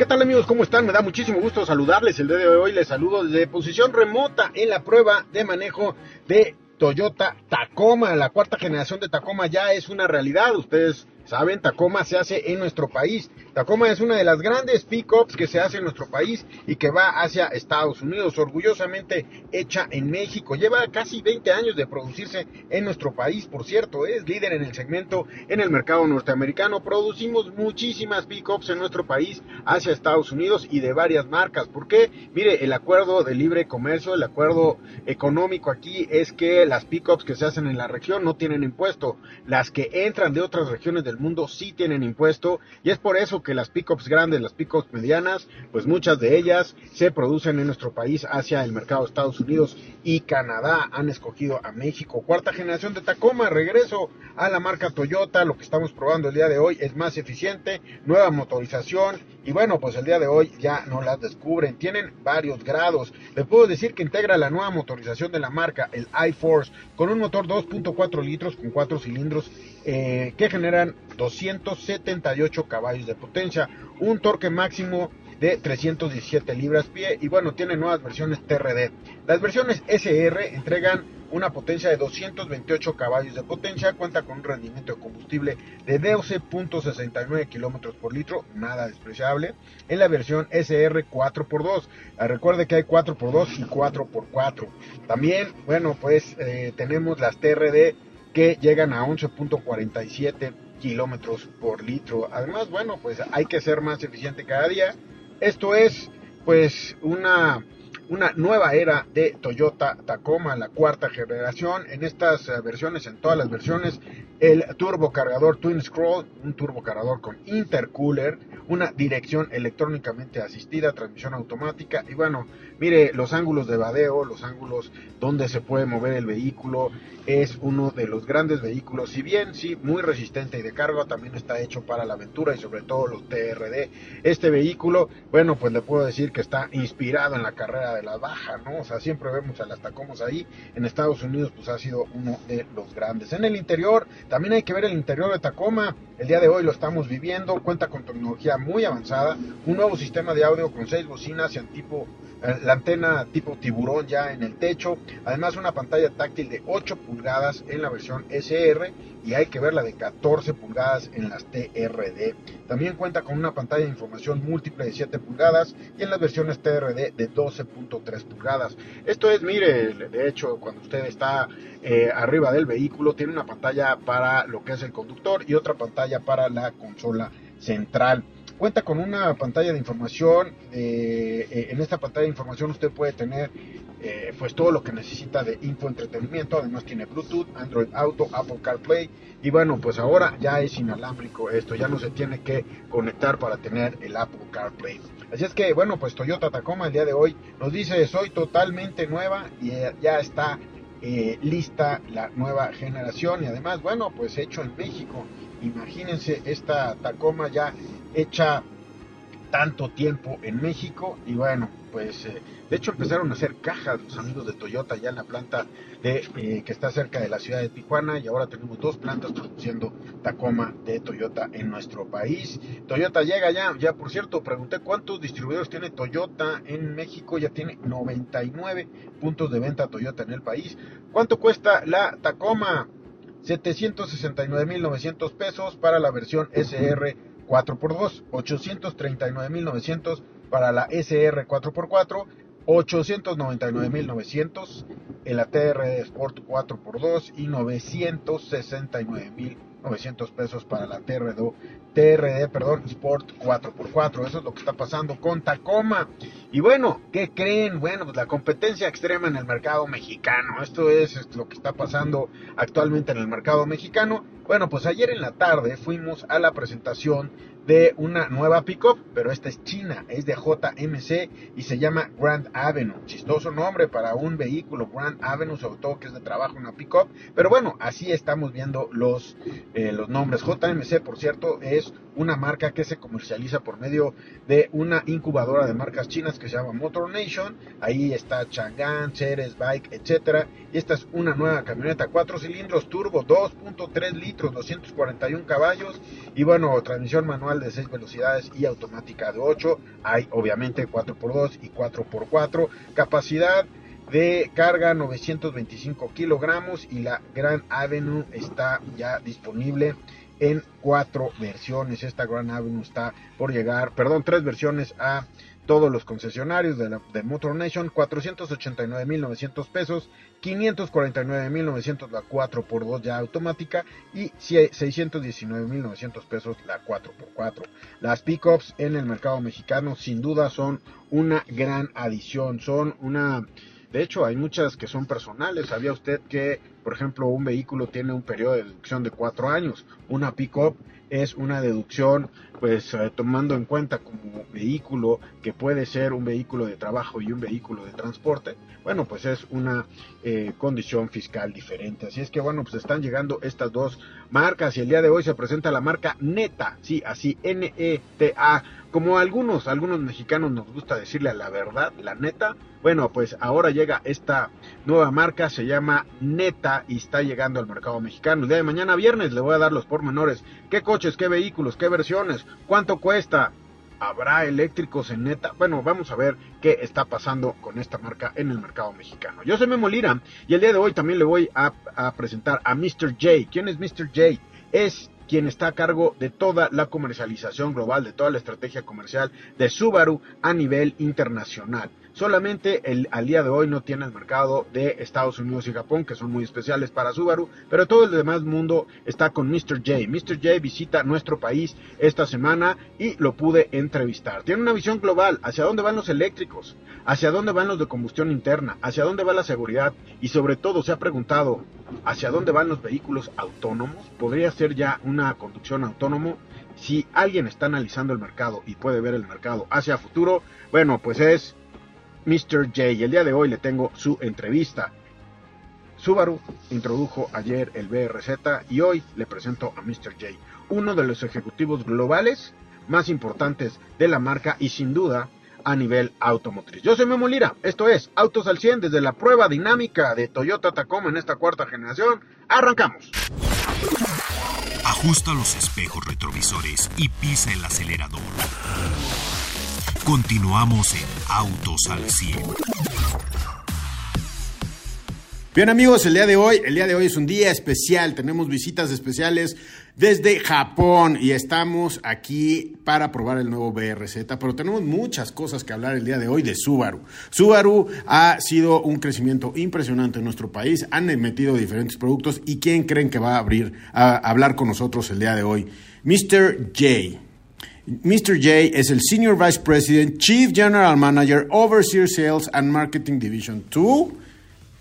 ¿Qué tal amigos? ¿Cómo están? Me da muchísimo gusto saludarles. El día de hoy les saludo desde posición remota en la prueba de manejo de Toyota Tacoma. La cuarta generación de Tacoma ya es una realidad. Ustedes saben, Tacoma se hace en nuestro país. Tacoma es una de las grandes pickups que se hace en nuestro país y que va hacia Estados Unidos, orgullosamente hecha en México. Lleva casi 20 años de producirse en nuestro país, por cierto, es líder en el segmento en el mercado norteamericano. Producimos muchísimas pickups en nuestro país hacia Estados Unidos y de varias marcas. ¿Por qué? Mire, el acuerdo de libre comercio, el acuerdo económico aquí es que las pickups que se hacen en la región no tienen impuesto. Las que entran de otras regiones del mundo sí tienen impuesto y es por eso que las pickups grandes, las pickups medianas, pues muchas de ellas se producen en nuestro país hacia el mercado de Estados Unidos y Canadá. Han escogido a México. Cuarta generación de Tacoma, regreso a la marca Toyota. Lo que estamos probando el día de hoy es más eficiente, nueva motorización y bueno, pues el día de hoy ya no las descubren. Tienen varios grados. Les puedo decir que integra la nueva motorización de la marca, el iForce, con un motor 2.4 litros con 4 cilindros eh, que generan 278 caballos de potencia, un torque máximo de 317 libras pie y bueno, tiene nuevas versiones TRD. Las versiones SR entregan una potencia de 228 caballos de potencia, cuenta con un rendimiento de combustible de 12.69 kilómetros por litro, nada despreciable, en la versión SR 4x2. Ah, recuerde que hay 4x2 y 4x4. También, bueno, pues eh, tenemos las TRD que llegan a 11.47 kilómetros por litro. Además, bueno, pues hay que ser más eficiente cada día. Esto es, pues, una una nueva era de Toyota Tacoma, la cuarta generación. En estas versiones, en todas las versiones, el turbo cargador Twin Scroll, un turbo cargador con intercooler, una dirección electrónicamente asistida, transmisión automática y bueno, mire los ángulos de vadeo, los ángulos donde se puede mover el vehículo, es uno de los grandes vehículos, si bien sí, muy resistente y de carga, también está hecho para la aventura y sobre todo los TRD. Este vehículo, bueno, pues le puedo decir que está inspirado en la carrera de la baja, ¿no? O sea, siempre vemos a las Tacomos ahí, en Estados Unidos pues ha sido uno de los grandes. En el interior, también hay que ver el interior de Tacoma. El día de hoy lo estamos viviendo. Cuenta con tecnología muy avanzada. Un nuevo sistema de audio con seis bocinas en tipo eh, la antena tipo tiburón ya en el techo, además una pantalla táctil de 8 pulgadas en la versión SR y hay que ver la de 14 pulgadas en las TRD. También cuenta con una pantalla de información múltiple de 7 pulgadas y en las versiones TRD de 12.3 pulgadas. Esto es, mire, de hecho, cuando usted está eh, arriba del vehículo, tiene una pantalla para lo que es el conductor y otra pantalla para la consola central. Cuenta con una pantalla de información. Eh, eh, en esta pantalla de información usted puede tener eh, pues todo lo que necesita de infoentretenimiento. Además tiene Bluetooth, Android Auto, Apple CarPlay. Y bueno, pues ahora ya es inalámbrico esto. Ya no se tiene que conectar para tener el Apple CarPlay. Así es que bueno, pues Toyota Tacoma el día de hoy nos dice soy totalmente nueva y ya está lista la nueva generación. Y además, bueno, pues hecho en México. Imagínense esta Tacoma ya hecha tanto tiempo en México y bueno, pues eh, de hecho empezaron a hacer cajas los amigos de Toyota ya en la planta de, eh, que está cerca de la ciudad de Tijuana y ahora tenemos dos plantas produciendo Tacoma de Toyota en nuestro país. Toyota llega ya, ya por cierto, pregunté cuántos distribuidores tiene Toyota en México, ya tiene 99 puntos de venta Toyota en el país. ¿Cuánto cuesta la Tacoma? 769.900 pesos para la versión SR 4x2, 839.900 para la SR 4x4, 899.900 el ATR Sport 4x2 y 969.000 900 pesos para la TRD, TRD perdón, Sport 4x4. Eso es lo que está pasando con Tacoma. Y bueno, ¿qué creen? Bueno, pues la competencia extrema en el mercado mexicano. Esto es lo que está pasando actualmente en el mercado mexicano. Bueno, pues ayer en la tarde fuimos a la presentación de una nueva pickup, pero esta es china, es de JMC y se llama Grand Avenue. Chistoso nombre para un vehículo, Grand Avenue, sobre todo que es de trabajo una pickup, pero bueno, así estamos viendo los, eh, los nombres. JMC, por cierto, es una marca que se comercializa por medio de una incubadora de marcas chinas que se llama Motor Nation. Ahí está Chang'an, Ceres, Bike, etcétera. Y esta es una nueva camioneta, 4 cilindros turbo, 2.3 litros, 241 caballos y bueno, transmisión manual de 6 velocidades y automática de 8. Hay obviamente 4x2 y 4x4. Capacidad de carga 925 kilogramos y la Grand Avenue está ya disponible en cuatro versiones. Esta Grand Avenue está por llegar, perdón, tres versiones a todos los concesionarios de, la, de Motor Nation, 489.900 pesos, 549.900 la 4x2 ya automática y 619.900 pesos la 4x4. Las pickups en el mercado mexicano sin duda son una gran adición, son una... De hecho, hay muchas que son personales. ¿Sabía usted que, por ejemplo, un vehículo tiene un periodo de deducción de cuatro años? Una pick-up es una deducción pues eh, tomando en cuenta como vehículo que puede ser un vehículo de trabajo y un vehículo de transporte, bueno, pues es una eh, condición fiscal diferente. Así es que bueno, pues están llegando estas dos marcas y el día de hoy se presenta la marca Neta, sí, así N-E-T-A, como algunos, algunos mexicanos nos gusta decirle la verdad, la neta. Bueno, pues ahora llega esta nueva marca, se llama Neta y está llegando al mercado mexicano. El día de mañana viernes le voy a dar los pormenores. ¿Qué coches, qué vehículos, qué versiones? ¿Cuánto cuesta? ¿Habrá eléctricos en neta? Bueno, vamos a ver qué está pasando con esta marca en el mercado mexicano. Yo soy Memo Lira y el día de hoy también le voy a, a presentar a Mr. J. ¿Quién es Mr. J? Es quien está a cargo de toda la comercialización global, de toda la estrategia comercial de Subaru a nivel internacional. Solamente el, al día de hoy no tiene el mercado de Estados Unidos y Japón, que son muy especiales para Subaru, pero todo el demás mundo está con Mr. J. Mr. J visita nuestro país esta semana y lo pude entrevistar. Tiene una visión global hacia dónde van los eléctricos, hacia dónde van los de combustión interna, hacia dónde va la seguridad y sobre todo se ha preguntado hacia dónde van los vehículos autónomos. ¿Podría ser ya una conducción autónomo? Si alguien está analizando el mercado y puede ver el mercado hacia futuro, bueno, pues es Mr. J. El día de hoy le tengo su entrevista. Subaru introdujo ayer el BRZ y hoy le presento a Mr. J, uno de los ejecutivos globales más importantes de la marca y sin duda a nivel automotriz. Yo soy Memo Lira, esto es Autos al 100 desde la prueba dinámica de Toyota Tacoma en esta cuarta generación. Arrancamos. Ajusta los espejos retrovisores y pisa el acelerador. Continuamos en Autos al 100. Bien amigos, el día de hoy, el día de hoy es un día especial, tenemos visitas especiales desde Japón y estamos aquí para probar el nuevo BRZ, pero tenemos muchas cosas que hablar el día de hoy de Subaru. Subaru ha sido un crecimiento impresionante en nuestro país, han metido diferentes productos y ¿quién creen que va a abrir a hablar con nosotros el día de hoy? Mr. J. Mr. J es el Senior Vice President, Chief General Manager, Overseer Sales and Marketing Division 2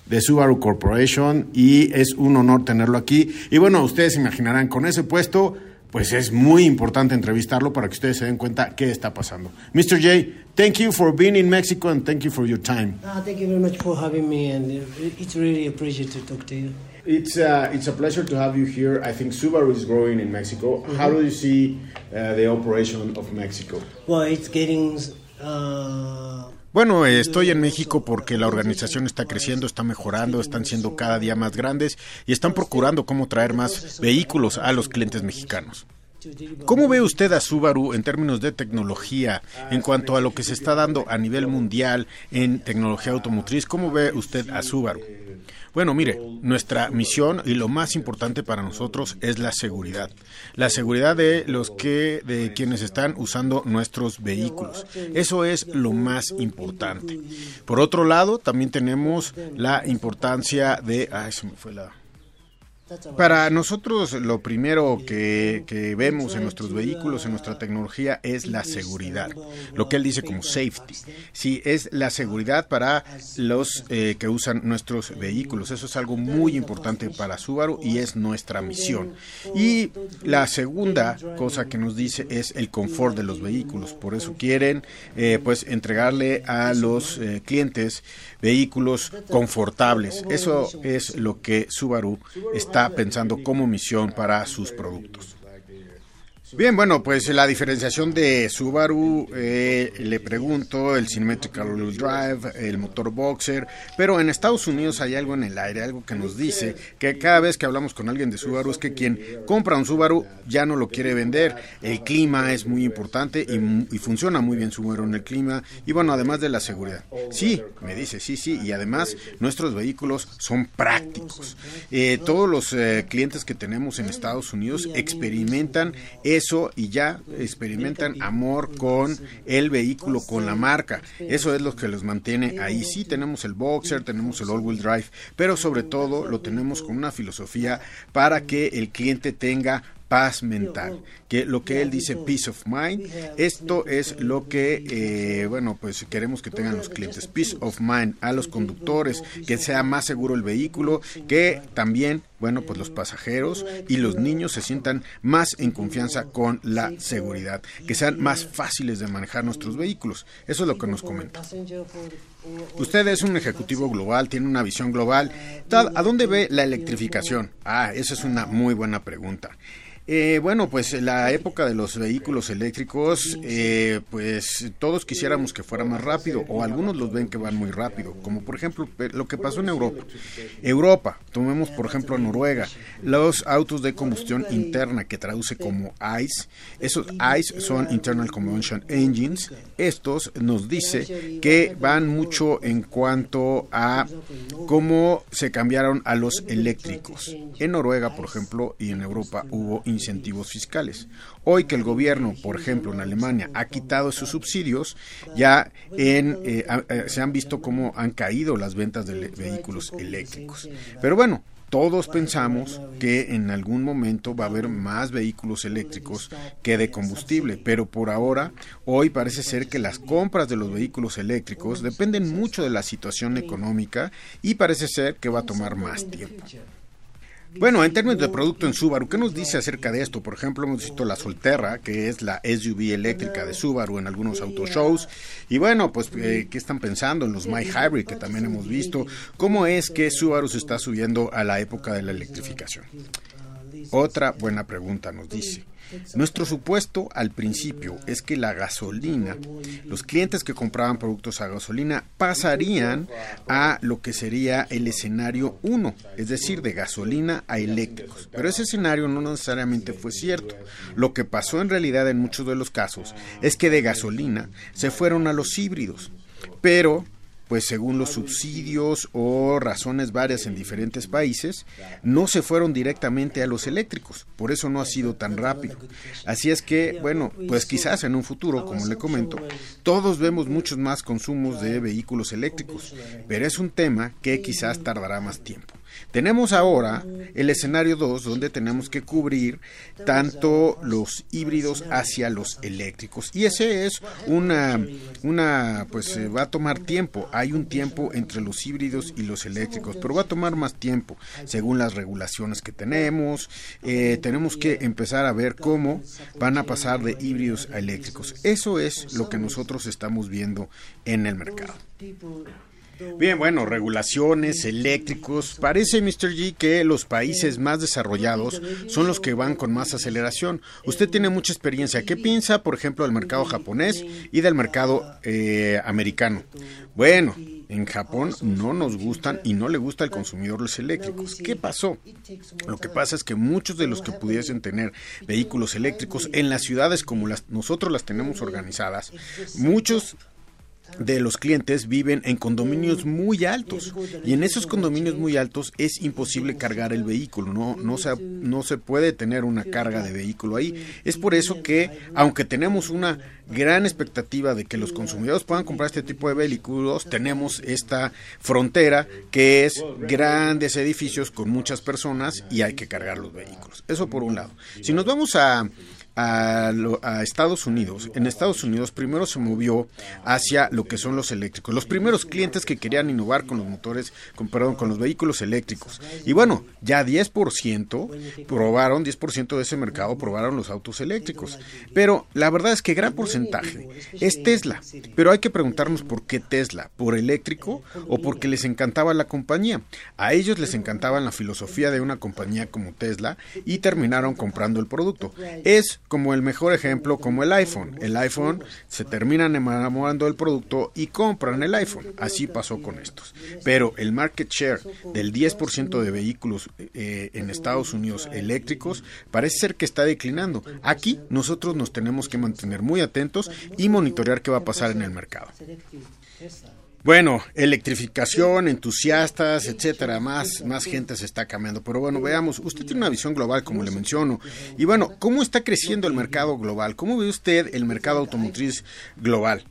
de Subaru Corporation y es un honor tenerlo aquí. Y bueno, ustedes se imaginarán, con ese puesto, pues es muy importante entrevistarlo para que ustedes se den cuenta qué está pasando. Mr. J, thank you for being in Mexico and thank you for your time. Uh, thank you very much for having me and it's really a pleasure to talk to you. It's uh, it's a pleasure to have you here. I think Subaru is growing in Mexico. Mm-hmm. How do you see uh, the operation of Mexico? Well, it's getting. Uh, bueno, estoy en México porque la organización está creciendo, está mejorando, están siendo cada día más grandes y están procurando cómo traer más vehículos a los clientes mexicanos. ¿Cómo ve usted a Subaru en términos de tecnología en cuanto a lo que se está dando a nivel mundial en tecnología automotriz? ¿Cómo ve usted a Subaru? Bueno, mire, nuestra misión y lo más importante para nosotros es la seguridad. La seguridad de los que de quienes están usando nuestros vehículos. Eso es lo más importante. Por otro lado, también tenemos la importancia de ay, se me fue la Para nosotros lo primero que, que, vemos en nuestros vehículos, en nuestra tecnología, es la seguridad. Lo que él dice como safety. Sí, es la seguridad para los eh, que usan nuestros vehículos. Eso es algo muy importante para Subaru y es nuestra misión. Y la segunda cosa que nos dice es el confort de los vehículos. Por eso quieren eh, pues entregarle a los eh, clientes vehículos confortables. Eso es lo que Subaru está pensando como misión para sus productos. Bien, bueno, pues la diferenciación de Subaru, eh, le pregunto, el Wheel Drive, el motor Boxer, pero en Estados Unidos hay algo en el aire, algo que nos dice que cada vez que hablamos con alguien de Subaru es que quien compra un Subaru ya no lo quiere vender, el clima es muy importante y, funciona muy bien Subaru en el clima y bueno, además de la seguridad. Sí, me dice, sí, sí, y además nuestros vehículos son prácticos. Eh, todos los eh, clientes que tenemos en Estados Unidos experimentan eso y ya experimentan amor con el vehículo, con la marca. Eso es lo que los mantiene ahí. Sí, tenemos el Boxer, tenemos el All-Wheel Drive, pero sobre todo lo tenemos con una filosofía para que el cliente tenga paz mental, que lo que él dice peace of mind, esto es lo que, eh, bueno, pues queremos que tengan los clientes, peace of mind a los conductores, que sea más seguro el vehículo, que también, bueno, pues los pasajeros y los niños se sientan más en confianza con la seguridad, que sean más fáciles de manejar nuestros vehículos. Eso es lo que nos comenta. Usted es un ejecutivo global, tiene una visión global. ¿A dónde ve la electrificación? Ah, esa es una muy buena pregunta. Eh, bueno, pues la época de los vehículos eléctricos, eh, pues todos quisiéramos que fuera más rápido, o algunos los ven que van muy rápido, como por ejemplo lo que pasó en Europa. Europa, tomemos por ejemplo Noruega, los autos de combustión interna, que traduce como ICE, esos ICE son Internal Combustion Engines, estos nos dice que van mucho en cuanto a cómo se cambiaron a los eléctricos. En Noruega, por ejemplo, y en Europa hubo incentivos fiscales. Hoy que el gobierno, por ejemplo, en Alemania ha quitado esos subsidios, ya en, eh, eh, se han visto cómo han caído las ventas de vehículos eléctricos. Pero bueno, todos pensamos que en algún momento va a haber más vehículos eléctricos que de combustible, pero por ahora, hoy parece ser que las compras de los vehículos eléctricos dependen mucho de la situación económica y parece ser que va a tomar más tiempo. Bueno, en términos de producto en Subaru, ¿qué nos dice acerca de esto? Por ejemplo, hemos visto la Solterra, que es la SUV eléctrica de Subaru en algunos autoshows. Y bueno, pues, eh, ¿qué están pensando en los My Hybrid que también hemos visto? ¿Cómo es que Subaru se está subiendo a la época de la electrificación? Otra buena pregunta nos dice. Nuestro supuesto al principio es que la gasolina, los clientes que compraban productos a gasolina pasarían a lo que sería el escenario 1, es decir, de gasolina a eléctricos. Pero ese escenario no necesariamente fue cierto. Lo que pasó en realidad en muchos de los casos es que de gasolina se fueron a los híbridos. Pero pues según los subsidios o razones varias en diferentes países, no se fueron directamente a los eléctricos, por eso no ha sido tan rápido. Así es que, bueno, pues quizás en un futuro, como le comento, todos vemos muchos más consumos de vehículos eléctricos, pero es un tema que quizás tardará más tiempo. Tenemos ahora el escenario 2 donde tenemos que cubrir tanto los híbridos hacia los eléctricos y ese es una una pues eh, va a tomar tiempo, hay un tiempo entre los híbridos y los eléctricos, pero va a tomar más tiempo según las regulaciones que tenemos, eh, tenemos que empezar a ver cómo van a pasar de híbridos a eléctricos. Eso es lo que nosotros estamos viendo en el mercado. Bien, bueno, regulaciones, eléctricos. Parece, Mr. G, que los países más desarrollados son los que van con más aceleración. Usted tiene mucha experiencia. ¿Qué piensa, por ejemplo, del mercado japonés y del mercado eh, americano? Bueno, en Japón no nos gustan y no le gusta al consumidor los eléctricos. ¿Qué pasó? Lo que pasa es que muchos de los que pudiesen tener vehículos eléctricos en las ciudades como las, nosotros las tenemos organizadas, muchos de los clientes viven en condominios muy altos. Y en esos condominios muy altos es imposible cargar el vehículo, no, no, se, no se puede tener una carga de vehículo ahí. Es por eso que, aunque tenemos una gran expectativa de que los consumidores puedan comprar este tipo de vehículos, tenemos esta frontera que es grandes edificios con muchas personas y hay que cargar los vehículos. Eso por un lado. Si nos vamos a a, Estados Unidos, en Estados Unidos primero se movió hacia lo que son los eléctricos. Los primeros clientes que querían innovar con los motores, con, perdón, con los vehículos eléctricos. Y bueno, ya 10% probaron, 10% de ese mercado probaron los autos eléctricos. Pero la verdad es que gran porcentaje es Tesla. Pero hay que preguntarnos por qué Tesla, por eléctrico o porque les encantaba la compañía. A ellos les encantaba la filosofía de una compañía como Tesla y terminaron comprando el producto. Es como el mejor ejemplo, como el iPhone. El iPhone se terminan enamorando del producto y compran el iPhone. Así pasó con estos. Pero el market share del 10% de vehículos eh, en Estados Unidos eléctricos parece ser que está declinando. Aquí nosotros nos tenemos que mantener muy atentos y monitorear qué va a pasar en el mercado. Bueno, electrificación, entusiastas, etcétera, más, más gente se está cambiando. Pero bueno, veamos, usted tiene una visión global, como le menciono. Y bueno, ¿cómo está creciendo el mercado global? ¿Cómo ve usted el mercado automotriz global?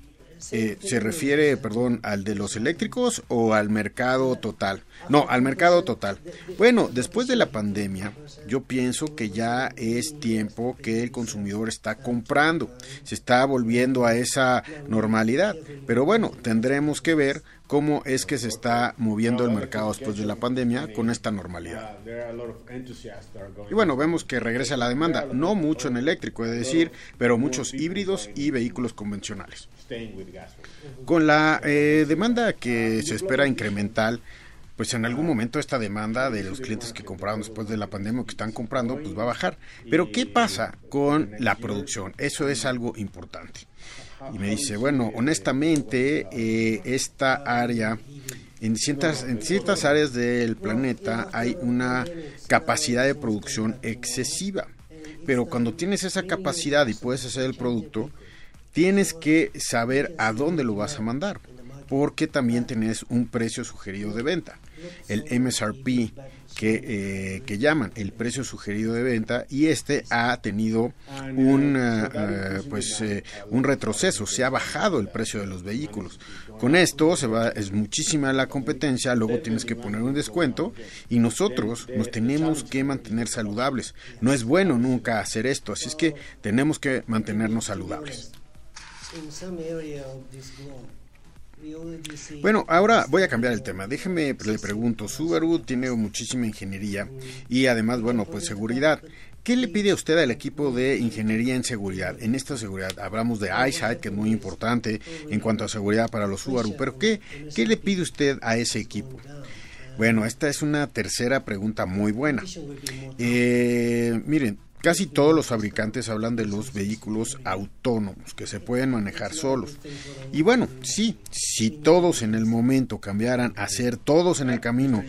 Eh, ¿Se refiere, perdón, al de los eléctricos o al mercado total? No, al mercado total. Bueno, después de la pandemia, yo pienso que ya es tiempo que el consumidor está comprando, se está volviendo a esa normalidad. Pero bueno, tendremos que ver cómo es que se está moviendo el mercado después de la pandemia con esta normalidad. Y bueno, vemos que regresa la demanda, no mucho en eléctrico, es decir, pero muchos híbridos y vehículos convencionales. Con la eh, demanda que se espera incremental, pues en algún momento esta demanda de los clientes que compraron después de la pandemia o que están comprando, pues va a bajar. Pero ¿qué pasa con la producción? Eso es algo importante. Y me dice, bueno, honestamente, eh, esta área, en ciertas, en ciertas áreas del planeta hay una capacidad de producción excesiva. Pero cuando tienes esa capacidad y puedes hacer el producto, tienes que saber a dónde lo vas a mandar, porque también tienes un precio sugerido de venta el MSRP que, eh, que, llaman el precio sugerido de venta y este ha tenido un, eh, pues, un retroceso, se ha bajado el precio de los vehículos. Con esto se va, es muchísima la competencia, luego tienes que poner un descuento y nosotros nos tenemos que mantener saludables. No es bueno nunca hacer esto, así es que tenemos que mantenernos saludables. Bueno, ahora voy a cambiar el tema. Déjeme, le pregunto, Subaru tiene muchísima ingeniería y además, bueno, pues seguridad. ¿Qué le pide usted al equipo de ingeniería en seguridad? En esta seguridad hablamos de EyeSight, que es muy importante en cuanto a seguridad para los Subaru, pero ¿qué, qué le pide usted a ese equipo? Bueno, esta es una tercera pregunta muy buena. Eh, miren, Casi todos los fabricantes hablan de los vehículos autónomos que se pueden manejar solos. Y bueno, sí, si todos en el momento cambiaran a ser todos en el camino,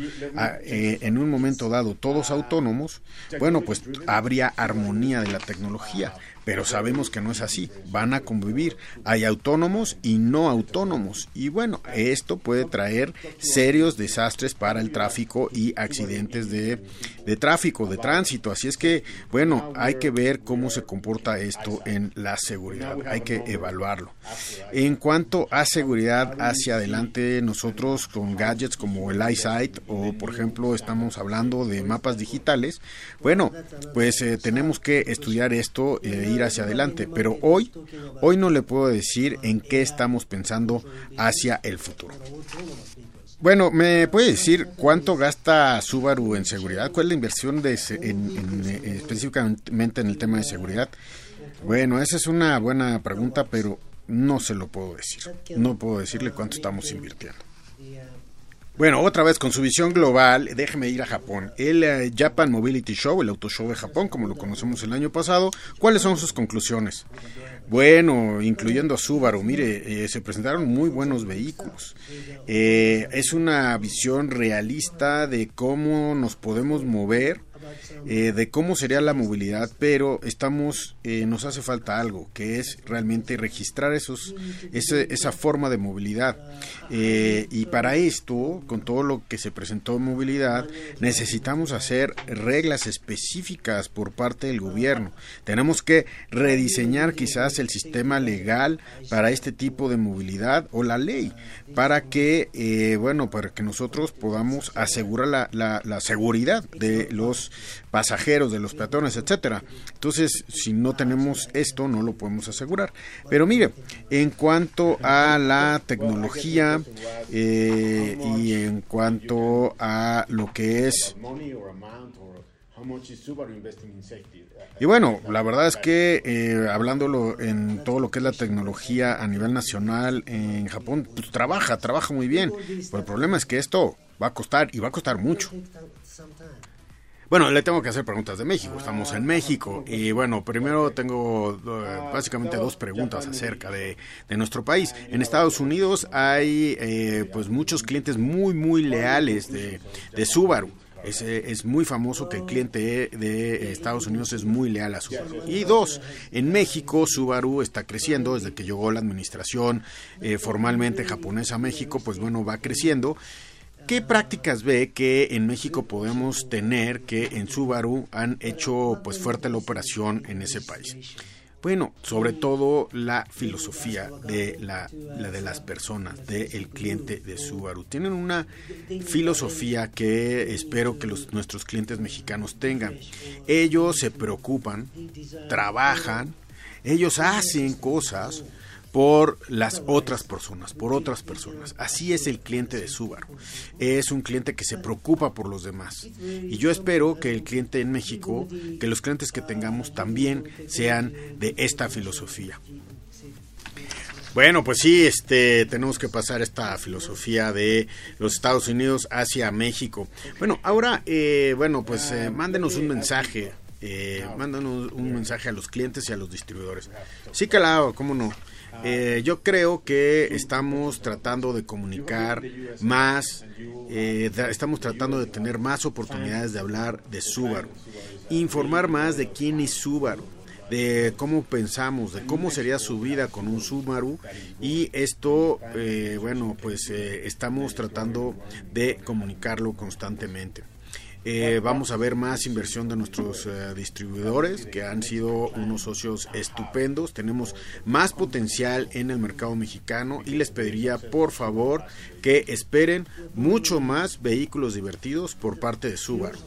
eh, en un momento dado todos autónomos, bueno, pues habría armonía de la tecnología. Pero sabemos que no es así, van a convivir, hay autónomos y no autónomos. Y bueno, esto puede traer serios desastres para el tráfico y accidentes de, de tráfico, de tránsito, así es que bueno, hay que ver cómo se comporta esto en la seguridad, hay que evaluarlo. En cuanto a seguridad hacia adelante, nosotros con gadgets como el EyeSight o por ejemplo estamos hablando de mapas digitales, bueno, pues eh, tenemos que estudiar esto e ir hacia adelante, pero hoy, hoy no le puedo decir en qué estamos pensando hacia el futuro. Bueno, ¿me puede decir cuánto gasta Subaru en seguridad? ¿Cuál es la inversión de, en, específicamente en el tema de seguridad? Bueno, esa es una buena pregunta, pero no se lo puedo decir. No puedo decirle cuánto estamos invirtiendo. Bueno, otra vez con su visión global, déjeme ir a Japón. El eh, Japan Mobility Show, el auto show de Japón, como lo conocemos el año pasado, ¿cuáles son sus conclusiones? Bueno, incluyendo a Subaru, mire, eh, se presentaron muy buenos vehículos. Eh, es una visión realista de cómo nos podemos mover eh, de cómo sería la movilidad, pero estamos, eh, nos hace falta algo, que es realmente registrar esos, esa forma de movilidad. Eh, y para esto, con todo lo que se presentó en movilidad, necesitamos hacer reglas específicas por parte del gobierno. Tenemos que rediseñar quizás el sistema legal para este tipo de movilidad o la ley, para que, bueno, para que nosotros podamos asegurar la, la, la seguridad de los pasajeros, de los peatones, etcétera. Entonces, si no tenemos esto, no lo podemos asegurar. Pero mire, en cuanto a la tecnología eh, y en cuanto a lo que es y bueno, la verdad es que eh, hablándolo en todo lo que es la tecnología a nivel nacional en Japón, pues trabaja, trabaja muy bien. Pero el problema es que esto va a costar y va a costar mucho. Bueno, le tengo que hacer preguntas de México. Estamos en México y bueno, primero tengo eh, básicamente dos preguntas acerca de, nuestro país. En Estados Unidos hay eh, pues muchos clientes muy muy leales de, de Subaru. Es, es, muy famoso que el cliente de Estados Unidos es muy leal a Subaru. Y dos, en México Subaru está creciendo desde que llegó la administración eh, formalmente japonesa a México, pues bueno, va creciendo ¿Qué prácticas ve que en México podemos tener que en Subaru han hecho pues fuerte la operación en ese país? Bueno, sobre todo la filosofía de la, de las personas, del cliente de Subaru. Tienen una filosofía que espero que los, nuestros clientes mexicanos tengan. Ellos se preocupan, trabajan, ellos hacen cosas por las otras personas, por otras personas. Así es el cliente de Subaru. Es un cliente que se preocupa por los demás. Y yo espero que el cliente en México, que los clientes que tengamos también sean de esta filosofía. Bueno, pues sí, este, tenemos que pasar esta filosofía de los Estados Unidos hacia México. Bueno, ahora, eh, bueno, pues eh, mándenos un mensaje, eh, mándanos un mensaje a los clientes y a los distribuidores. Sí, claro, cómo no. Eh, yo creo que estamos tratando de comunicar más, eh, estamos tratando de tener más oportunidades de hablar de Subaru, informar más de quién es Subaru de cómo pensamos, de cómo sería su vida con un Subaru y esto, eh, bueno, pues estamos tratando de comunicarlo constantemente. Eh, vamos a ver más inversión de nuestros eh, distribuidores, que han sido unos socios estupendos. Tenemos más potencial en el mercado mexicano y les pediría, por favor, que esperen mucho más vehículos divertidos por parte de Subaru.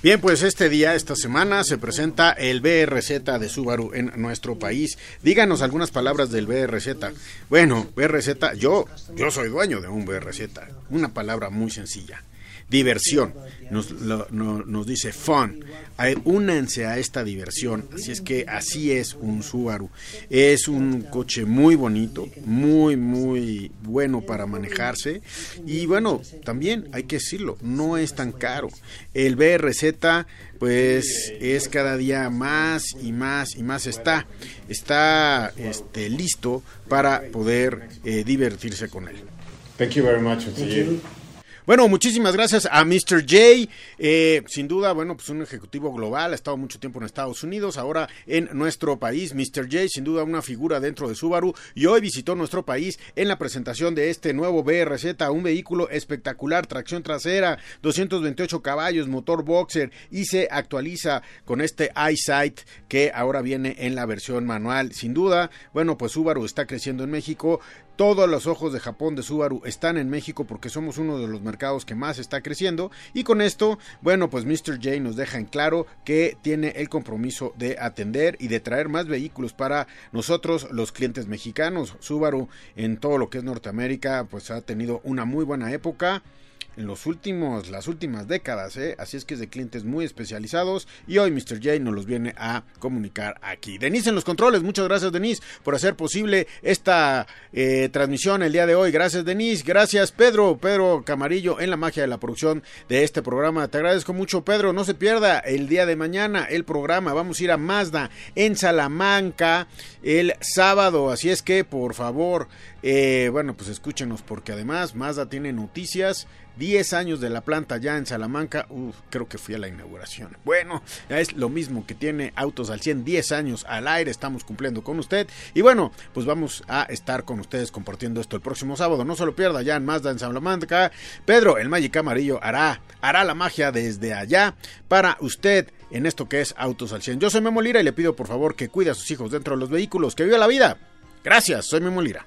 Bien, pues este día, esta semana, se presenta el BRZ de Subaru en nuestro país. Díganos algunas palabras del BRZ. Bueno, BRZ, yo, yo soy dueño de un BRZ. Una palabra muy sencilla diversión. Nos, nos dice fun. Únanse a esta diversión. Así es que así es un Subaru. Es un coche muy bonito, muy, muy bueno para manejarse. Y bueno, también hay que decirlo, no es tan caro. El BRZ pues es cada día más y más y más está está este listo para poder eh, divertirse con él. Thank you very much. Bueno, muchísimas gracias a Mr. J. Eh, sin duda, bueno, pues un ejecutivo global, ha estado mucho tiempo en Estados Unidos, ahora en nuestro país. Mr. J, sin duda, una figura dentro de Subaru y hoy visitó nuestro país en la presentación de este nuevo BRZ, un vehículo espectacular, tracción trasera, 228 caballos, motor boxer y se actualiza con este iSight que ahora viene en la versión manual. Sin duda, bueno, pues Subaru está creciendo en México. Todos los ojos de Japón de Subaru están en México porque somos uno de los mercados que más está creciendo. Y con esto, bueno, pues Mr. J nos deja en claro que tiene el compromiso de atender y de traer más vehículos para nosotros, los clientes mexicanos. Subaru en todo lo que es Norteamérica, pues ha tenido una muy buena época en los últimos, las últimas décadas, ¿eh? así es que es de clientes muy especializados y hoy Mr. J nos los viene a comunicar aquí. Denise en los controles, muchas gracias Denise por hacer posible esta eh, transmisión el día de hoy. Gracias Denise, gracias Pedro, Pedro Camarillo en la magia de la producción de este programa. Te agradezco mucho Pedro, no se pierda el día de mañana el programa, vamos a ir a Mazda en Salamanca el sábado, así es que por favor, eh, bueno pues escúchenos porque además Mazda tiene noticias 10 años de la planta ya en Salamanca, creo que fui a la inauguración. Bueno, es lo mismo que tiene Autos al 100, 10 años al aire, estamos cumpliendo con usted. Y bueno, pues vamos a estar con ustedes compartiendo esto el próximo sábado. No se lo pierda ya en Mazda en Salamanca. Pedro, el Magic Amarillo, hará, hará la magia desde allá para usted en esto que es Autos al 100. Yo soy Memo Lira y le pido por favor que cuide a sus hijos dentro de los vehículos, que viva la vida. Gracias, soy Memo Lira.